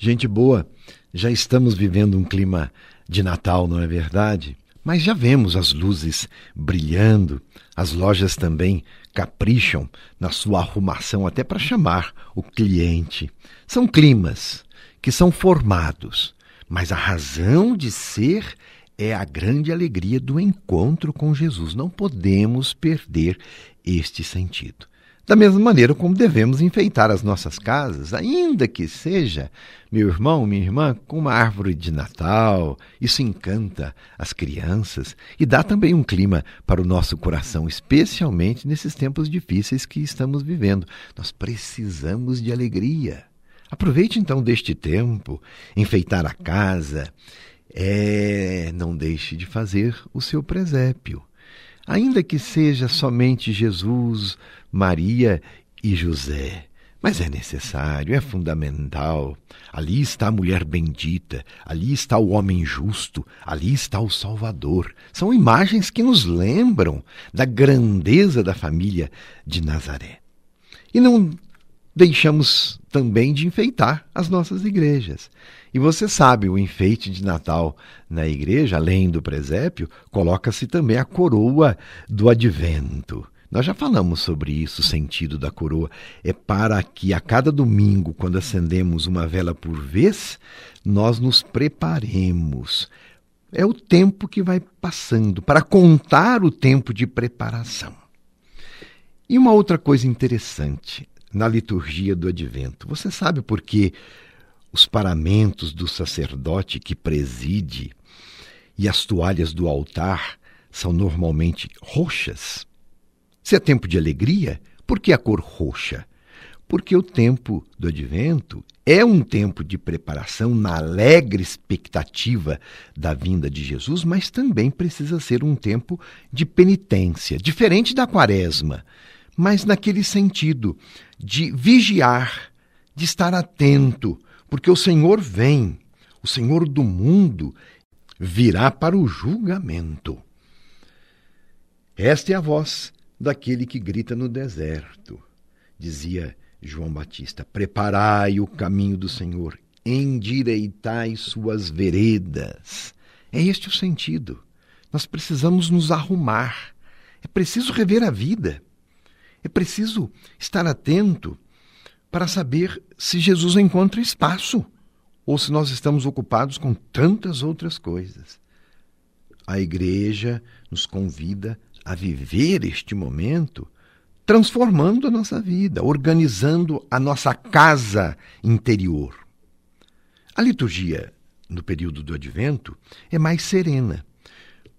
Gente boa, já estamos vivendo um clima de Natal, não é verdade? Mas já vemos as luzes brilhando, as lojas também capricham na sua arrumação até para chamar o cliente. São climas que são formados, mas a razão de ser é a grande alegria do encontro com Jesus. Não podemos perder este sentido. Da mesma maneira como devemos enfeitar as nossas casas, ainda que seja, meu irmão, minha irmã, com uma árvore de Natal. Isso encanta as crianças e dá também um clima para o nosso coração, especialmente nesses tempos difíceis que estamos vivendo. Nós precisamos de alegria. Aproveite então deste tempo, enfeitar a casa. É, não deixe de fazer o seu presépio ainda que seja somente Jesus, Maria e José. Mas é necessário, é fundamental. Ali está a mulher bendita, ali está o homem justo, ali está o Salvador. São imagens que nos lembram da grandeza da família de Nazaré. E não deixamos também de enfeitar as nossas igrejas. E você sabe, o enfeite de Natal na igreja, além do presépio, coloca-se também a coroa do advento. Nós já falamos sobre isso, o sentido da coroa. É para que a cada domingo, quando acendemos uma vela por vez, nós nos preparemos. É o tempo que vai passando, para contar o tempo de preparação. E uma outra coisa interessante: na liturgia do advento. Você sabe por que os paramentos do sacerdote que preside e as toalhas do altar são normalmente roxas? Se é tempo de alegria, por que a cor roxa? Porque o tempo do advento é um tempo de preparação na alegre expectativa da vinda de Jesus, mas também precisa ser um tempo de penitência, diferente da quaresma mas naquele sentido de vigiar, de estar atento, porque o Senhor vem, o Senhor do mundo virá para o julgamento. Esta é a voz daquele que grita no deserto, dizia João Batista: Preparai o caminho do Senhor, endireitai suas veredas. É este o sentido. Nós precisamos nos arrumar. É preciso rever a vida. É preciso estar atento para saber se Jesus encontra espaço ou se nós estamos ocupados com tantas outras coisas. A igreja nos convida a viver este momento transformando a nossa vida, organizando a nossa casa interior. A liturgia no período do advento é mais serena.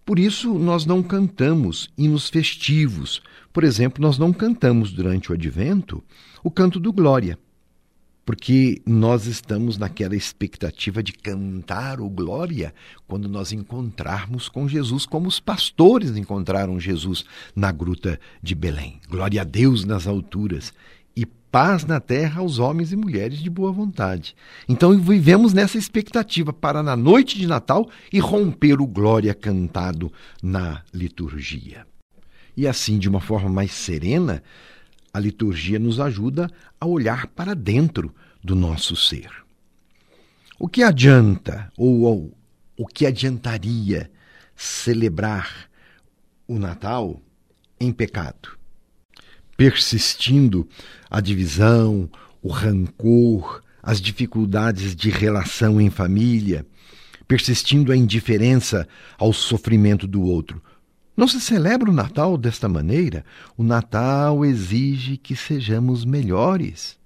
Por isso, nós não cantamos hinos festivos. Por exemplo, nós não cantamos durante o advento o canto do Glória, porque nós estamos naquela expectativa de cantar o Glória quando nós encontrarmos com Jesus, como os pastores encontraram Jesus na gruta de Belém. Glória a Deus nas alturas paz na terra aos homens e mulheres de boa vontade. Então vivemos nessa expectativa para na noite de Natal e romper o glória cantado na liturgia. E assim, de uma forma mais serena, a liturgia nos ajuda a olhar para dentro do nosso ser. O que adianta ou, ou o que adiantaria celebrar o Natal em pecado? Persistindo a divisão, o rancor, as dificuldades de relação em família, persistindo a indiferença ao sofrimento do outro. Não se celebra o Natal desta maneira. O Natal exige que sejamos melhores.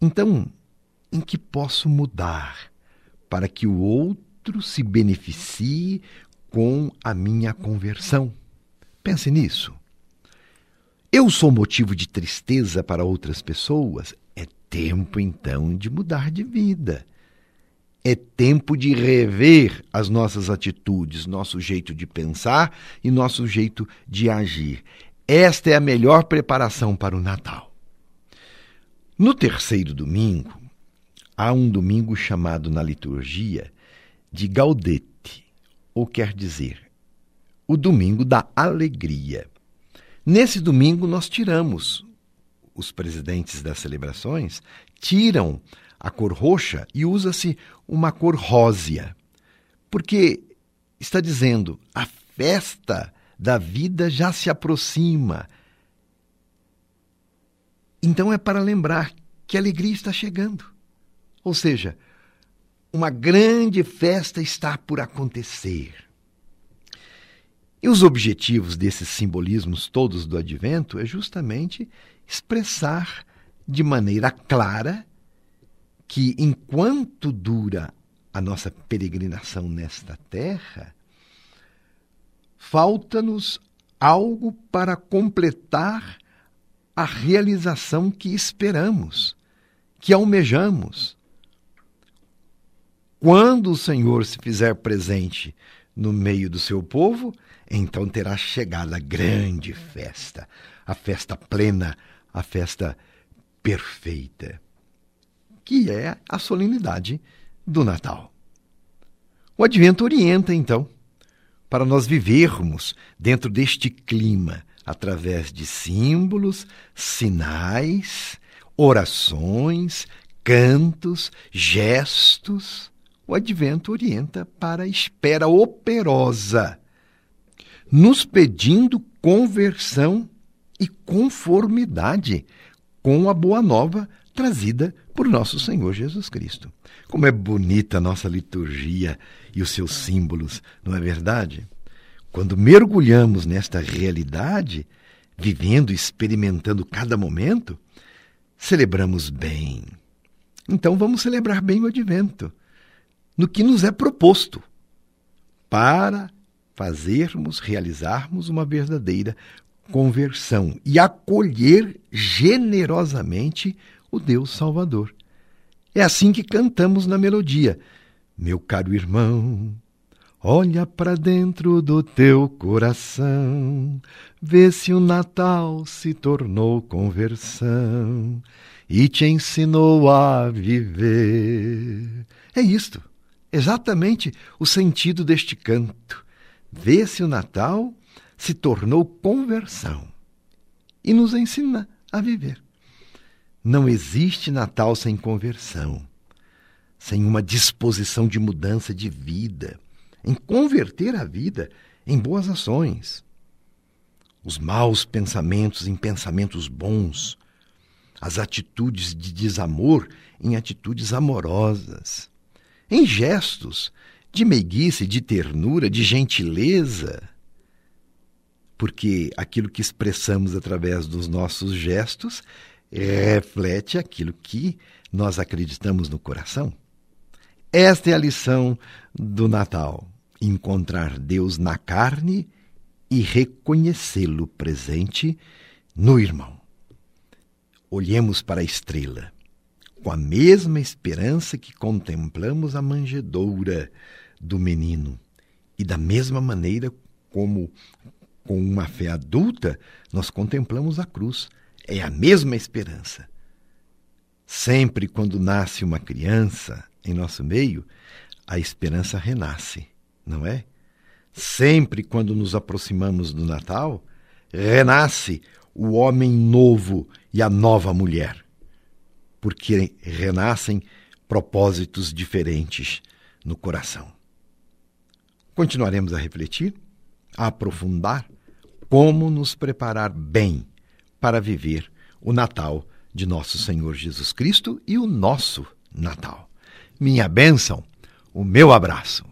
Então, em que posso mudar para que o outro se beneficie com a minha conversão? Pense nisso. Eu sou motivo de tristeza para outras pessoas? É tempo então de mudar de vida. É tempo de rever as nossas atitudes, nosso jeito de pensar e nosso jeito de agir. Esta é a melhor preparação para o Natal. No terceiro domingo, há um domingo chamado na liturgia de Gaudete, ou quer dizer, o domingo da alegria. Nesse domingo, nós tiramos, os presidentes das celebrações tiram a cor roxa e usa-se uma cor rósea. Porque está dizendo, a festa da vida já se aproxima. Então é para lembrar que a alegria está chegando. Ou seja, uma grande festa está por acontecer. E os objetivos desses simbolismos todos do advento é justamente expressar de maneira clara que enquanto dura a nossa peregrinação nesta terra, falta-nos algo para completar a realização que esperamos, que almejamos. Quando o Senhor se fizer presente no meio do seu povo, então terá chegado a grande festa, a festa plena, a festa perfeita, que é a solenidade do Natal. O Advento orienta, então, para nós vivermos dentro deste clima, através de símbolos, sinais, orações, cantos, gestos. O Advento orienta para a espera operosa, nos pedindo conversão e conformidade com a boa nova trazida por nosso Senhor Jesus Cristo. Como é bonita a nossa liturgia e os seus símbolos, não é verdade? Quando mergulhamos nesta realidade, vivendo e experimentando cada momento, celebramos bem. Então vamos celebrar bem o advento, no que nos é proposto, para fazermos, realizarmos uma verdadeira conversão e acolher generosamente o Deus Salvador. É assim que cantamos na melodia. Meu caro irmão, olha para dentro do teu coração, vê se o Natal se tornou conversão e te ensinou a viver. É isto, exatamente o sentido deste canto. Vê se o Natal se tornou conversão e nos ensina a viver. Não existe Natal sem conversão, sem uma disposição de mudança de vida, em converter a vida em boas ações. Os maus pensamentos em pensamentos bons, as atitudes de desamor em atitudes amorosas, em gestos de meiguice, de ternura, de gentileza, porque aquilo que expressamos através dos nossos gestos reflete aquilo que nós acreditamos no coração. Esta é a lição do Natal: encontrar Deus na carne e reconhecê-lo presente no irmão. Olhemos para a estrela, com a mesma esperança que contemplamos a manjedoura do menino, e da mesma maneira como com uma fé adulta, nós contemplamos a cruz. É a mesma esperança. Sempre quando nasce uma criança em nosso meio, a esperança renasce, não é? Sempre quando nos aproximamos do Natal, renasce o homem novo e a nova mulher, porque renascem propósitos diferentes no coração. Continuaremos a refletir a aprofundar como nos preparar bem para viver o Natal de nosso Senhor Jesus Cristo e o nosso Natal. Minha bênção, o meu abraço.